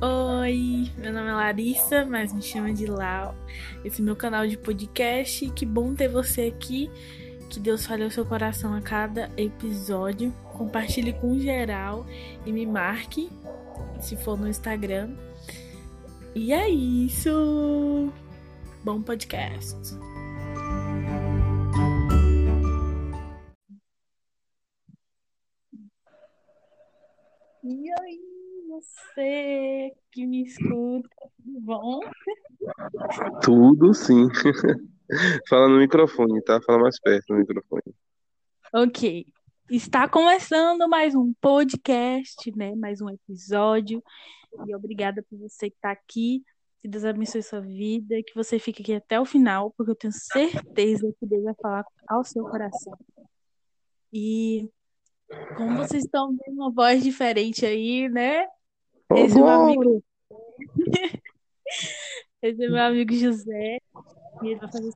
Oi, meu nome é Larissa, mas me chama de Lau. Esse é meu canal de podcast. Que bom ter você aqui. Que Deus fale ao seu coração a cada episódio. Compartilhe com geral e me marque se for no Instagram. E é isso. Bom podcast. E aí, você que me escuta, tudo bom? Tudo sim. Fala no microfone, tá? Fala mais perto no microfone. Ok. Está começando mais um podcast, né? Mais um episódio. E obrigada por você que está aqui. Que Deus abençoe sua vida, que você fique aqui até o final, porque eu tenho certeza que Deus vai falar ao seu coração. E como vocês estão vendo uma voz diferente aí, né? Esse é meu amigo, esse é meu amigo José, e ele vai fazer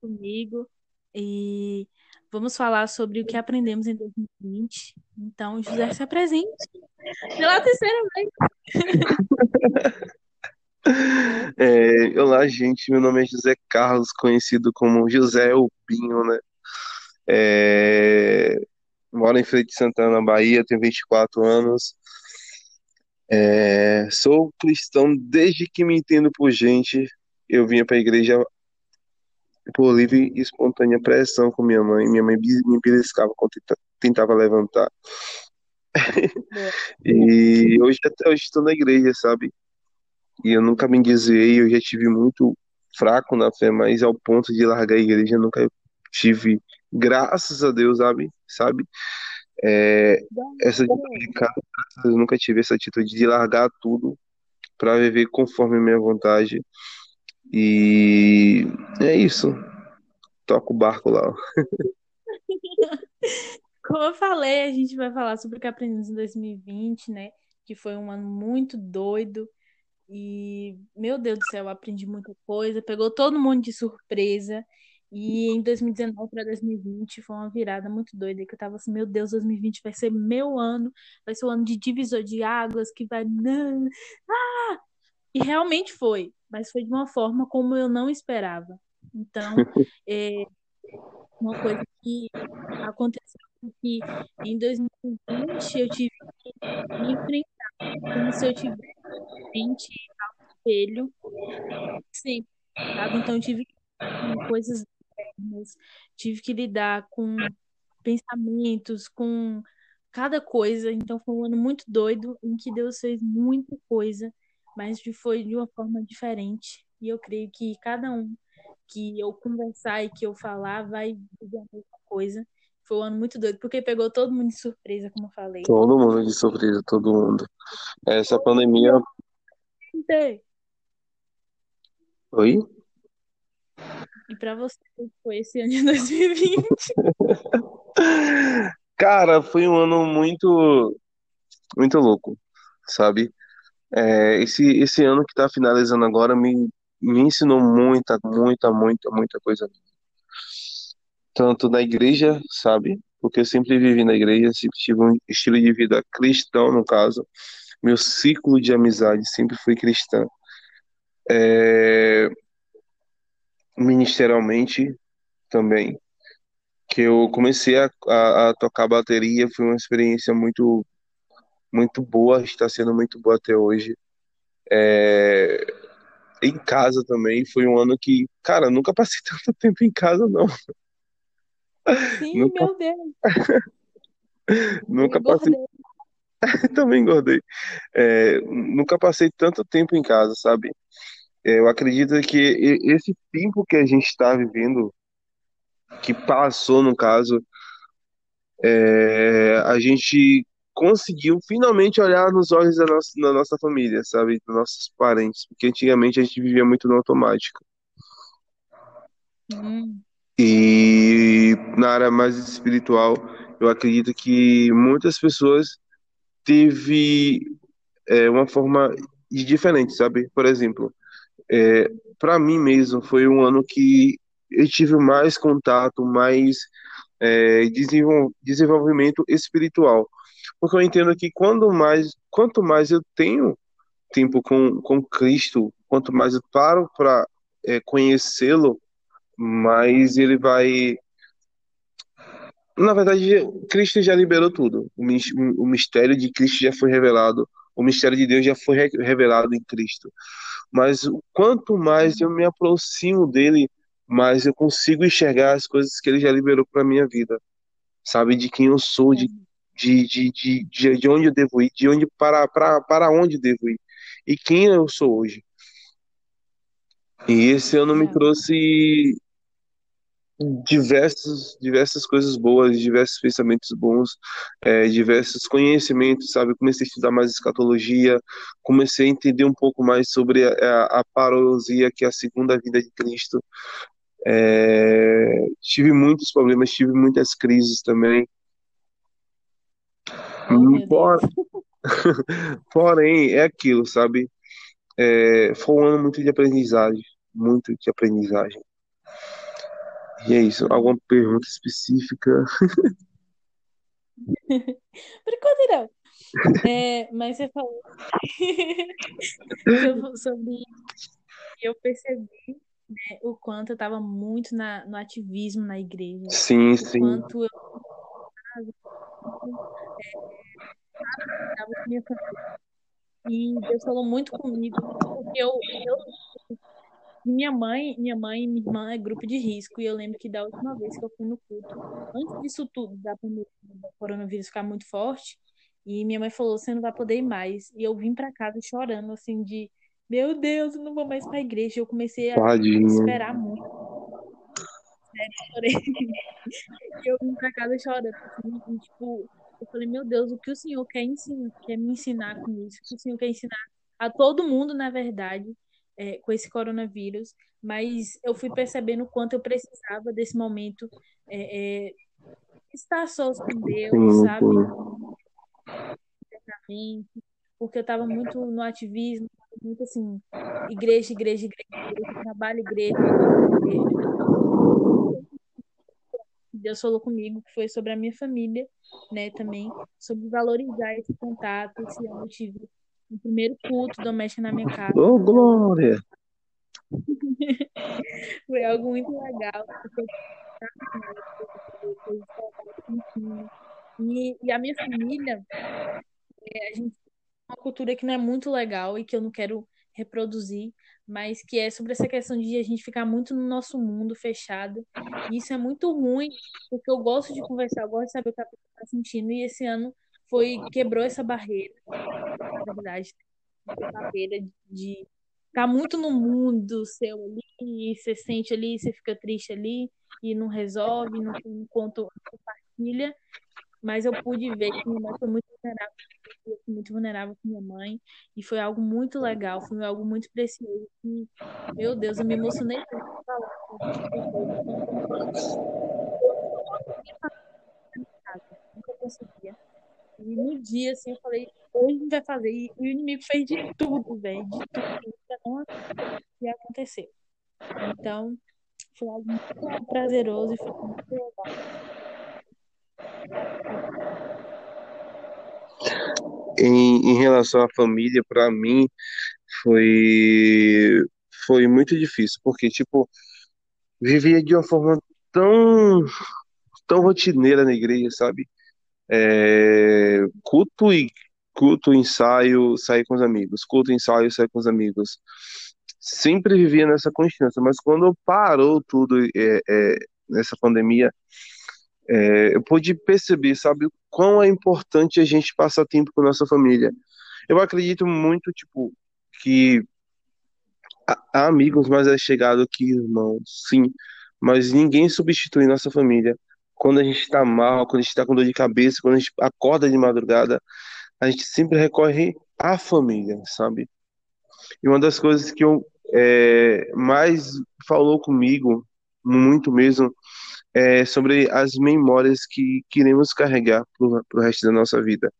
comigo. E vamos falar sobre o que aprendemos em 2020. Então, José, se apresente pela terceira vez. É, olá, gente. Meu nome é José Carlos, conhecido como José Albinho, né? É, moro em Feira de Santana, Bahia, tenho 24 anos. É, sou cristão desde que me entendo por gente. Eu vinha para a igreja por livre e espontânea pressão com minha mãe. Minha mãe me beliscava quando tentava levantar. E hoje até hoje estou na igreja, sabe? E eu nunca me desviei, eu já tive muito fraco na fé, mas ao ponto de largar a igreja, nunca tive, graças a Deus, sabe? Sabe? É, essa atitude, eu nunca tive essa atitude de largar tudo para viver conforme a minha vontade. E é isso. Toca o barco lá. Como eu falei, a gente vai falar sobre o que aprendemos em 2020, né? Que foi um ano muito doido. E, meu Deus do céu, eu aprendi muita coisa, pegou todo mundo de surpresa. E em 2019 para 2020 foi uma virada muito doida, que eu tava assim, meu Deus, 2020 vai ser meu ano, vai ser o ano de divisor de águas, que vai. Ah! E realmente foi, mas foi de uma forma como eu não esperava. Então, é uma coisa que aconteceu que em 2020 eu tive que me enfrentar como se eu tivesse frente ao espelho sempre, sabe? Então eu tive coisas tive que lidar com pensamentos, com cada coisa. Então foi um ano muito doido em que Deus fez muita coisa, mas foi de uma forma diferente. E eu creio que cada um que eu conversar e que eu falar vai dizer a mesma coisa. Foi um ano muito doido, porque pegou todo mundo de surpresa, como eu falei. Todo mundo de surpresa, todo mundo. Essa pandemia. Oi? E para você, foi esse ano de 2020? Cara, foi um ano muito, muito louco, sabe? É, esse, esse ano que tá finalizando agora me, me ensinou muita, muita, muita, muita coisa. Tanto na igreja, sabe? Porque eu sempre vivi na igreja, sempre tive um estilo de vida cristão, no caso. Meu ciclo de amizade sempre foi cristão. É, ministerialmente também, que eu comecei a, a, a, tocar bateria, foi uma experiência muito, muito boa, está sendo muito boa até hoje. É, em casa também, foi um ano que, cara, nunca passei tanto tempo em casa, não. Sim, nunca... meu Deus. nunca passei. também engordei. É, nunca passei tanto tempo em casa, sabe? Eu acredito que esse tempo que a gente está vivendo, que passou no caso, é, a gente conseguiu finalmente olhar nos olhos da nossa, da nossa família, sabe? Dos nossos parentes, porque antigamente a gente vivia muito no automático. Hum. E na área mais espiritual, eu acredito que muitas pessoas teve é, uma forma diferente, sabe? Por exemplo, é, para mim mesmo, foi um ano que eu tive mais contato, mais é, desenvolvimento espiritual. Porque eu entendo que quando mais, quanto mais eu tenho tempo com, com Cristo, quanto mais eu paro para é, conhecê-lo, mais ele vai. Na verdade, Cristo já liberou tudo. O mis- o mistério de Cristo já foi revelado. O mistério de Deus já foi re- revelado em Cristo. Mas o quanto mais eu me aproximo dele, mais eu consigo enxergar as coisas que ele já liberou para minha vida. Sabe? De quem eu sou, de, de, de, de, de de onde eu devo ir, de onde para, para, para onde eu devo ir. E quem eu sou hoje. E esse ano me É, trouxe diversos, diversas coisas boas, diversos pensamentos bons, é, diversos conhecimentos, sabe? Comecei a estudar mais escatologia, comecei a entender um pouco mais sobre a, a, parousia, que é a segunda vinda de Cristo. É, tive muitos problemas, tive muitas crises também. oh, Por-. Porém, é aquilo, sabe? É, foi um ano muito de aprendizagem, muito de aprendizagem. E é isso. Alguma pergunta específica? Não. É, mas você falou sobre sobre eu percebi, né, o quanto eu estava muito na, no ativismo na igreja, Sim, o sim. quanto eu estava com minha família. E Deus falou muito comigo, porque eu, eu minha mãe, minha mãe e minha irmã é grupo de risco, e eu lembro que da última vez que eu fui no culto, antes disso tudo, da pandemia, do coronavírus ficar muito forte, e minha mãe falou, você não vai poder ir mais. E eu vim para casa chorando, assim, de, meu Deus, eu não vou mais para a igreja. Eu comecei a Tadinha. esperar muito, sério, eu chorei. E eu vim para casa chorando, assim, tipo, eu falei, meu Deus, o que o Senhor quer ensinar, quer me ensinar com isso? O que o Senhor quer ensinar a todo mundo, na verdade, é, com esse coronavírus. Mas eu fui percebendo o quanto eu precisava desse momento é, é, estar sós com Deus, sabe? Porque eu estava muito no ativismo, muito assim, igreja, igreja, igreja, igreja, trabalho, igreja, igreja. Deus falou comigo que foi sobre a minha família, né, também, sobre valorizar esse contato. Esse tive o primeiro culto doméstico na minha casa. Ô, Glória! Foi algo muito legal. E, e a minha família, é, a gente tem uma cultura que não é muito legal e que eu não quero reproduzir, mas que é sobre essa questão de a gente ficar muito no nosso mundo fechado. E isso é muito ruim, porque eu gosto de conversar, eu gosto de saber o que a pessoa está sentindo, e esse ano foi quebrou essa barreira, na verdade, essa barreira de ficar muito no mundo seu ali, e você sente ali, você fica triste ali, e não resolve, não, não conta, não compartilha, mas eu pude ver que minha mãe foi muito vulnerável, eu muito vulnerável com minha mãe, e foi algo muito legal, foi algo muito precioso. E, meu Deus, eu me emocionei falar. Nunca conseguia. E no dia, assim, eu falei, hoje a gente vai fazer. E o inimigo fez de tudo, velho, de tudo pra não ia acontecer. Então, foi algo muito prazeroso e foi muito legal. Em, em relação à família, para mim, foi, foi muito difícil, porque, tipo, vivia de uma forma tão, tão rotineira na igreja, sabe? É, culto e culto, ensaio, sair com os amigos, culto, ensaio, sair com os amigos. Sempre vivia nessa constância, mas quando parou tudo é, é, nessa pandemia, é, eu pude perceber, sabe, quão é importante a gente passar tempo com nossa família. Eu acredito muito, tipo, que há amigos mais chegados que irmãos, sim, mas ninguém substitui nossa família. Quando a gente está mal, quando a gente está com dor de cabeça, quando a gente acorda de madrugada, a gente sempre recorre à família, sabe? E uma das coisas que eu é, mais falou comigo, muito mesmo, é sobre as memórias que queremos carregar para o resto da nossa vida.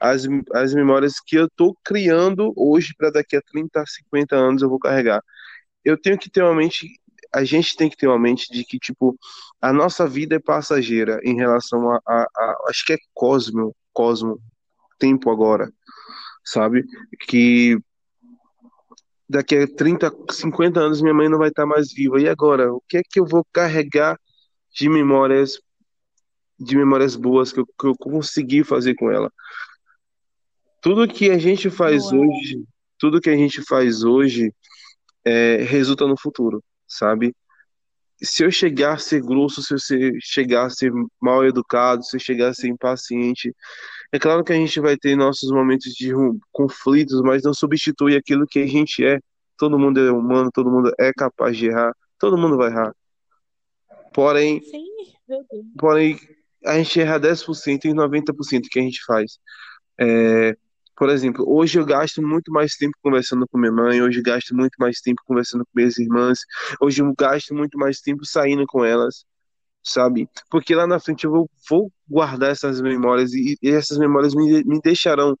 As, as memórias que eu estou criando hoje para daqui a 30, 50 anos eu vou carregar. Eu tenho que ter uma mente, a gente tem que ter uma mente de que, tipo, a nossa vida é passageira em relação a, a, a acho que é cosmo, cosmo, tempo agora, sabe? Que daqui a 30, 50 anos minha mãe não vai estar mais viva. E agora? O que é que eu vou carregar de memórias, de memórias boas que eu, que eu consegui fazer com ela? Tudo que a gente faz hoje, tudo que a gente faz hoje é, resulta no futuro, sabe? Se eu chegar a ser grosso, se eu chegar a ser mal educado, se eu chegar a ser impaciente, é claro que a gente vai ter nossos momentos de conflitos, mas não substitui aquilo que a gente é. Todo mundo é humano, todo mundo é capaz de errar, todo mundo vai errar. Porém, Sim, porém, a gente erra 10% e 90% que a gente faz. É, por exemplo, hoje eu gasto muito mais tempo conversando com minha mãe, hoje eu gasto muito mais tempo conversando com minhas irmãs, hoje eu gasto muito mais tempo saindo com elas, sabe? Porque lá na frente eu vou, vou guardar essas memórias e, e essas memórias me, me deixarão,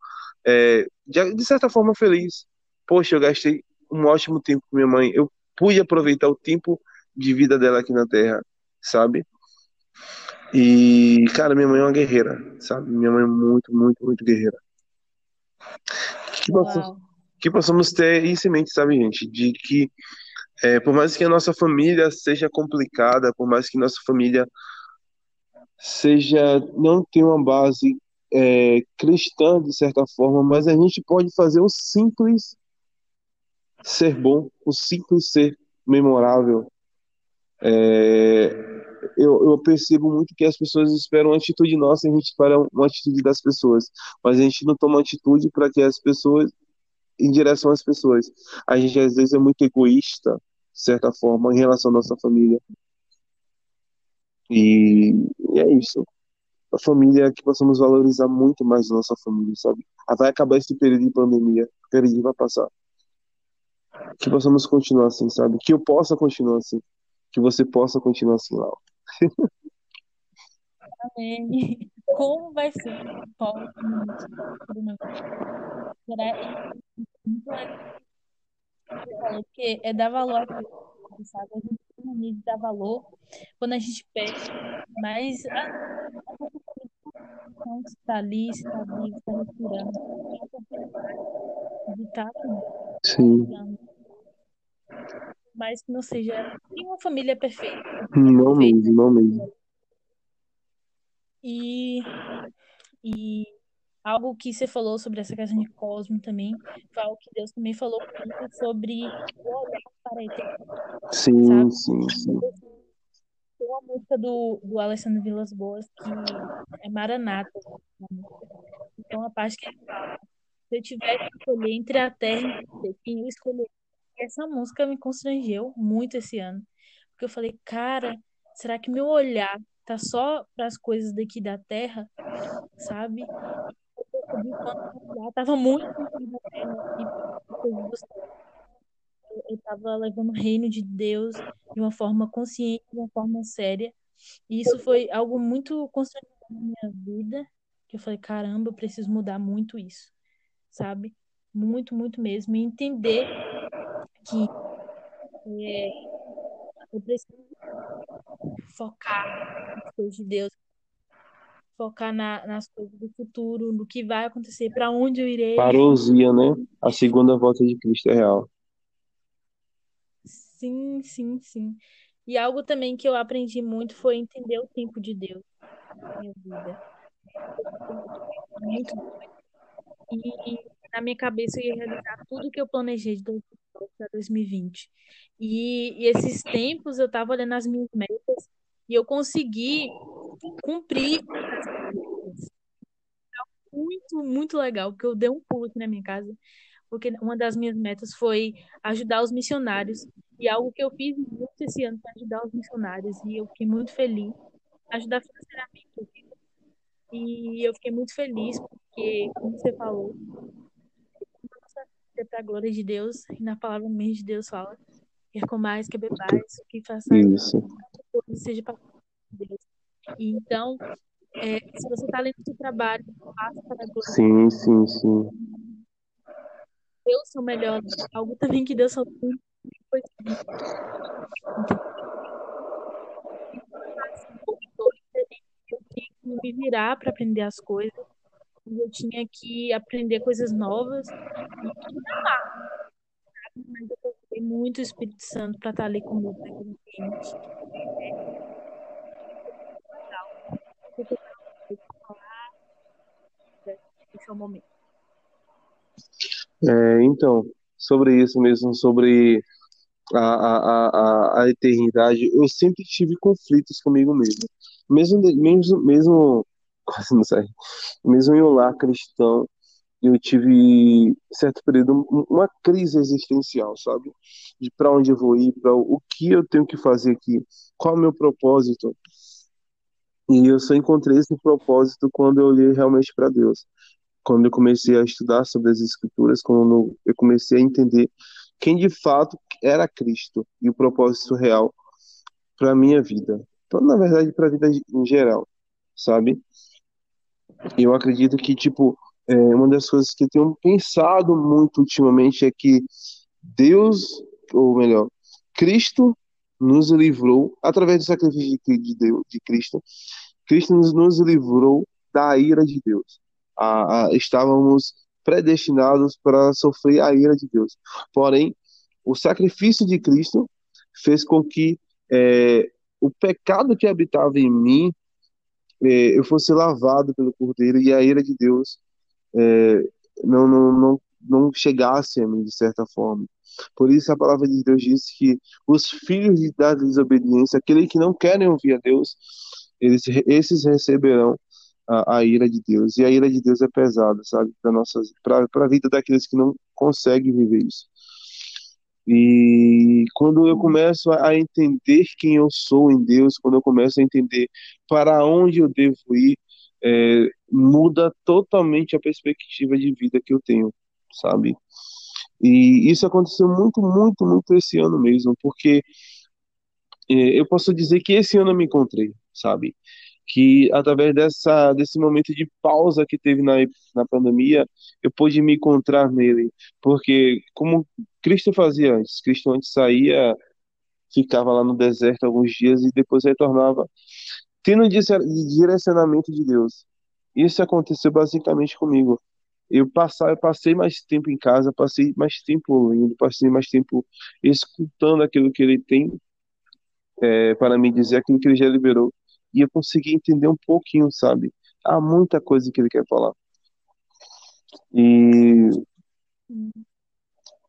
é, de, de certa forma, feliz. Poxa, eu gastei um ótimo tempo com minha mãe, eu pude aproveitar o tempo de vida dela aqui na Terra, sabe? E, cara, minha mãe é uma guerreira, sabe? Minha mãe é muito, muito, muito guerreira. Que possamos, que possamos ter isso em mente, sabe, gente? De que, é, por mais que a nossa família seja complicada, por mais que nossa família seja, não tenha uma base, é, cristã, de certa forma, mas a gente pode fazer o simples ser bom, o simples ser memorável. É, eu, eu percebo muito que as pessoas esperam uma atitude nossa e a gente espera uma atitude das pessoas, mas a gente não toma atitude para que as pessoas, em direção às pessoas. A gente às vezes é muito egoísta, de certa forma, em relação à nossa família. E, e é isso. A família é que possamos valorizar muito mais a nossa família, sabe? Ah, Vai acabar esse período de pandemia, o período vai passar. Que possamos continuar assim, sabe? Que eu possa continuar assim. Que você possa continuar assim, Lau. Amém. Como vai ser o próximo Será e muito legal porque é dar valor sabe? A gente tem mania de dar valor quando a gente perde, mas a de estar ali, estar vivo, estar respirando, de estar com Sim, Deus, mas que não seja nenhuma família perfeita, não mesmo, não mesmo. E, e algo que você falou sobre essa questão de cosmo também, foi algo que Deus também falou sobre o olhar para a eternidade, Sim, sabe? sim, sim. Tem uma música do, do Alessandro Vilas Boas que é Maranata. Então a parte que ele fala, se eu tivesse que escolher entre a terra e quem eu escolheria? Essa música me constrangeu muito esse ano, porque eu falei, cara, será que meu olhar tá só para as coisas daqui da terra, sabe? Eu tava muito. Eu estava levando o reino de Deus de uma forma consciente, de uma forma séria. E isso foi algo muito constrangedor na minha vida, que eu falei, caramba, eu preciso mudar muito isso, sabe? Muito, muito mesmo. E entender que é, eu preciso focar nas coisas de Deus, focar na, nas coisas do futuro, no que vai acontecer, para onde eu irei. Parousia, né? A segunda volta de Cristo é real. Sim, sim, sim. E algo também que eu aprendi muito foi entender o tempo de Deus na minha vida. Muito e na minha cabeça eu ia realizar tudo que eu planejei de 2019 para 2020. E, e esses tempos eu estava olhando as minhas metas e eu consegui cumprir metas. Muito, muito legal, porque eu dei um pulo aqui na minha casa, porque uma das minhas metas foi ajudar os missionários. E algo que eu fiz muito esse ano para ajudar os missionários, e eu fiquei muito feliz. Ajudar financeiramente. E eu fiquei muito feliz, porque, como você falou, é para a glória de Deus, e na palavra mesmo de Deus fala, quer comais, quer bebais, o que façais, Isso. coisa seja para a glória de Deus. E então, é, se você está lendo o seu trabalho, faça para a glória de Sim, sim, sim. Deus, são melhores. Algo também que Deus falou muito foi que eu tinha que me virar para aprender as coisas, eu tinha que aprender coisas novas e mas eu procurei muito o Espírito Santo para estar ali comigo naquele ambiente. Esse é o momento. É, então, sobre isso mesmo, sobre a, a, a, a eternidade, eu sempre tive conflitos comigo mesmo. Mesmo, mesmo, mesmo, quase não sei, mesmo em um lar cristão, eu tive, certo período, uma crise existencial, sabe? De para onde eu vou ir, para o que eu tenho que fazer aqui, qual é o meu propósito. E eu só encontrei esse propósito quando eu olhei realmente para Deus. Quando eu comecei a estudar sobre as Escrituras, quando eu comecei a entender quem de fato era Cristo e o propósito real para minha vida. Então, na verdade, para a vida em geral, sabe? Eu acredito que, tipo, é, uma das coisas que eu tenho pensado muito ultimamente é que Deus, ou melhor, Cristo nos livrou, através do sacrifício de Deus, de Cristo, Cristo nos, nos livrou da ira de Deus. A, a, estávamos predestinados para sofrer a ira de Deus. Porém, o sacrifício de Cristo fez com que é, o pecado que habitava em mim eu fosse lavado pelo Cordeiro e a ira de Deus é, não, não, não, não chegasse a mim de certa forma. Por isso a palavra de Deus diz que os filhos da desobediência, aqueles que não querem ouvir a Deus, eles, esses receberão a, a, ira de Deus. E a ira de Deus é pesada, sabe? Para a vida daqueles que não conseguem viver isso. E quando eu começo a entender quem eu sou em Deus, quando eu começo a entender para onde eu devo ir, é, muda totalmente a perspectiva de vida que eu tenho, sabe? E isso aconteceu muito, muito, muito esse ano mesmo, porque é, eu posso dizer que esse ano eu me encontrei, sabe? Que através dessa, desse momento de pausa que teve na, na pandemia, eu pude me encontrar nele. Porque, como Cristo fazia antes, Cristo antes saía, ficava lá no deserto alguns dias e depois retornava, tendo direcionamento de Deus. Isso aconteceu basicamente comigo. Eu, passar, eu passei mais tempo em casa, passei mais tempo indo, passei mais tempo escutando aquilo que ele tem é, para me dizer, aquilo que ele já liberou. E eu consegui entender um pouquinho, sabe? Há muita coisa que ele quer falar. E,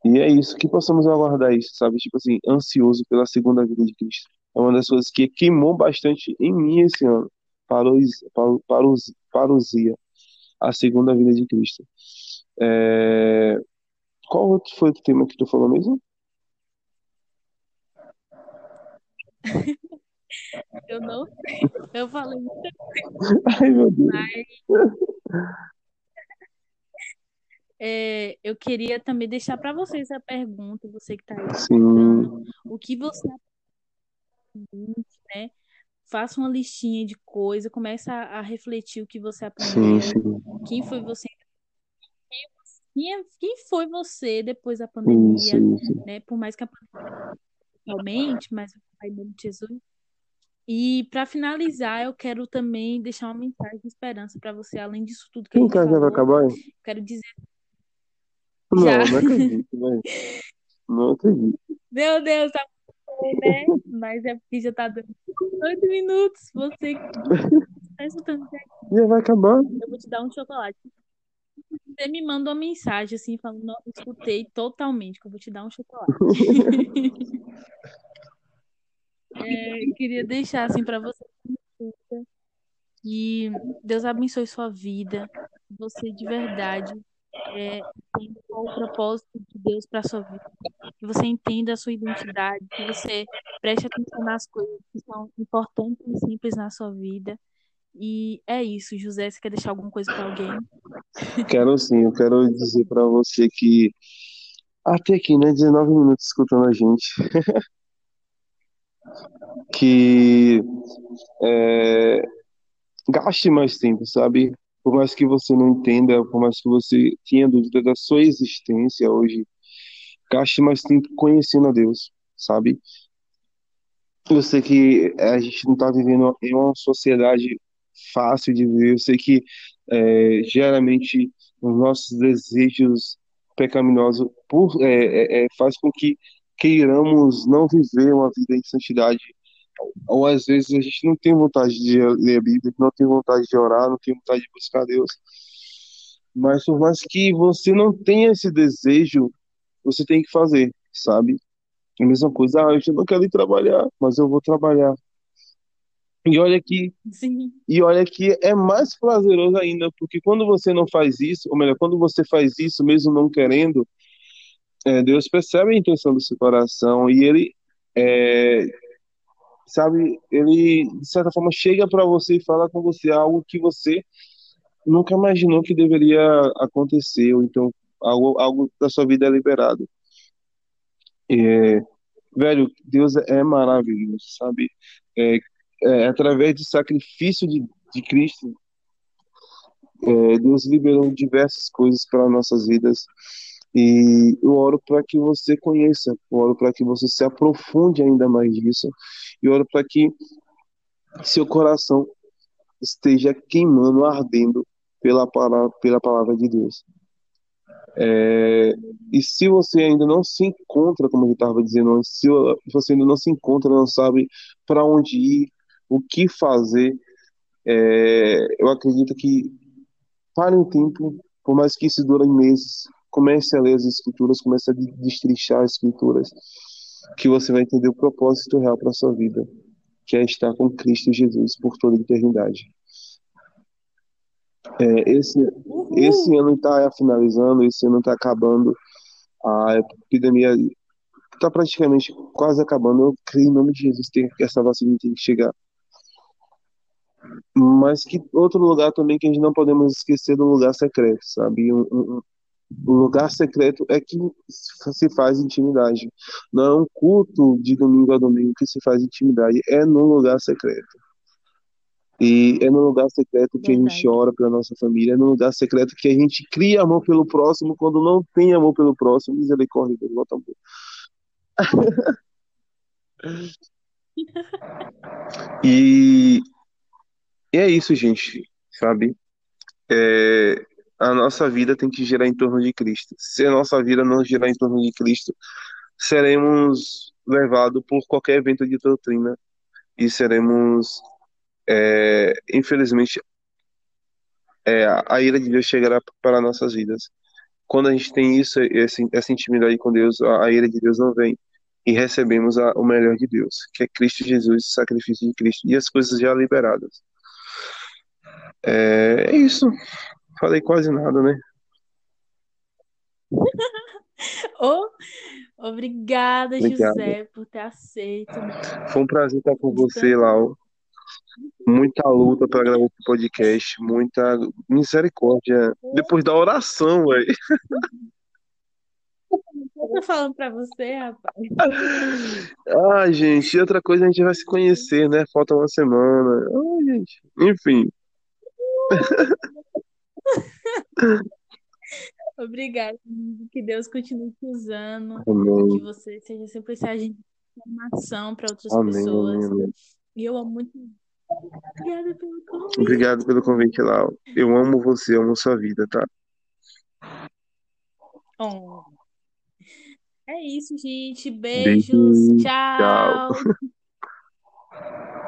e é isso, que possamos aguardar isso, sabe? Tipo assim, ansioso pela segunda vida de Cristo. É uma das coisas que queimou bastante em mim esse ano. Parousia, a segunda vida de Cristo. É... Qual foi o tema que tu falou mesmo? Eu não sei. Eu falei muita coisa. Ai, meu Deus. Mas... É, eu queria também deixar para vocês a pergunta, você que está aí escutando, o que você né? Faça uma listinha de coisas, começa a, a, refletir o que você aprendeu, sim, sim. quem foi você, quem, quem foi você depois da pandemia, sim, né? Por mais que a pandemia realmente, mas o Pai de Jesus. E para finalizar, eu quero também deixar uma mensagem de esperança para você, além disso tudo que a gente falou. já vai acabar? Quero dizer não, Já. não acredito, velho. Não acredito. Meu Deus, tá bom, né? Mas é porque já tá dando oito minutos. Você tá escutando Já vai acabar. Eu vou te dar um chocolate. Você me manda uma mensagem assim, falando, não, escutei totalmente, que eu vou te dar um chocolate. é, queria deixar assim para você que Deus abençoe sua vida, você de verdade é, entenda qual o propósito de Deus para sua vida, que você entenda a sua identidade, que você preste atenção nas coisas que são importantes e simples na sua vida. E é isso, José. Você quer deixar alguma coisa para alguém? Quero sim, eu quero dizer para você que até aqui, né, 19 minutos escutando a gente, que é, gaste mais tempo, sabe? por mais que você não entenda, por mais que você tenha dúvida da sua existência hoje, gaste mais tempo conhecendo a Deus, sabe? Eu sei que a gente não está vivendo em uma sociedade fácil de viver, eu sei que é, geralmente os nossos desejos pecaminosa por, é, é, é, faz com que queiramos não viver uma vida em santidade. Ou às vezes a gente não tem vontade de ler a Bíblia, não tem vontade de orar, não tem vontade de buscar Deus. Mas por mais que você não tenha esse desejo, você tem que fazer, sabe? A mesma coisa, ah, eu não quero ir trabalhar, mas eu vou trabalhar. E olha que Sim, e olha que é mais prazeroso ainda, porque quando você não faz isso, ou melhor, quando você faz isso mesmo não querendo, é, Deus percebe a intenção do seu coração e ele é, sabe, ele de certa forma chega para você e fala com você algo que você nunca imaginou que deveria acontecer, ou então algo, algo da sua vida é liberado. É, velho, Deus é maravilhoso, sabe? É, é, através do sacrifício de, de Cristo, é, Deus liberou diversas coisas para nossas vidas. E eu oro para que você conheça, eu oro para que você se aprofunde ainda mais nisso, e oro para que seu coração esteja queimando, ardendo pela palavra, pela palavra de Deus. É, e se você ainda não se encontra, como eu estava dizendo se você ainda não se encontra, não sabe para onde ir, o que fazer, é, eu acredito que pare um tempo, por mais que isso dure meses, comece a ler as escrituras, comece a destrinchar as escrituras, que você vai entender o propósito real para sua vida, que é estar com Cristo Jesus por toda a eternidade. É, esse, esse ano está finalizando, esse ano está acabando, a epidemia está praticamente quase acabando. Eu creio em nome de Jesus tem, que essa vacina tem que chegar. Mas que outro lugar também que a gente não podemos esquecer do lugar secreto, sabe? Um, um, o lugar secreto é que se faz intimidade. Não é um culto de domingo a domingo que se faz intimidade, é num lugar secreto. E é no lugar secreto que a gente Verdade. ora pela nossa família, é no lugar secreto que a gente cria amor pelo próximo quando não tem amor pelo próximo, misericórdia, Deus, volta amor. E, e é isso, gente, sabe? É, a nossa vida tem que girar em torno de Cristo. Se a nossa vida não girar em torno de Cristo, seremos levados por qualquer evento de doutrina e seremos, é, infelizmente, é, a ira de Deus chegará para nossas vidas. Quando a gente tem isso, essa intimidade com Deus, a, a ira de Deus não vem e recebemos a, o melhor de Deus, que é Cristo Jesus, o sacrifício de Cristo e as coisas já liberadas. É, é isso. Falei quase nada, né? Oh, obrigada, Obrigado. José, por ter aceito. Foi um prazer estar com você. Lau. Muita luta para gravar esse podcast, muita misericórdia. Depois da oração, velho. Eu tô falando pra você, rapaz. Ah, gente, e outra coisa a gente vai se conhecer, né? Falta uma semana. Ah, gente. Enfim, Obrigada. Que Deus continue te usando. Que amém, você seja sempre esse agente de informação para outras amém, pessoas. amém. E eu amo muito. Obrigada pelo Obrigado convite. pelo convite, Lau. Eu amo você, amo sua vida, tá? Oh, é isso, gente. Beijos. Beijo, tchau. Tchau.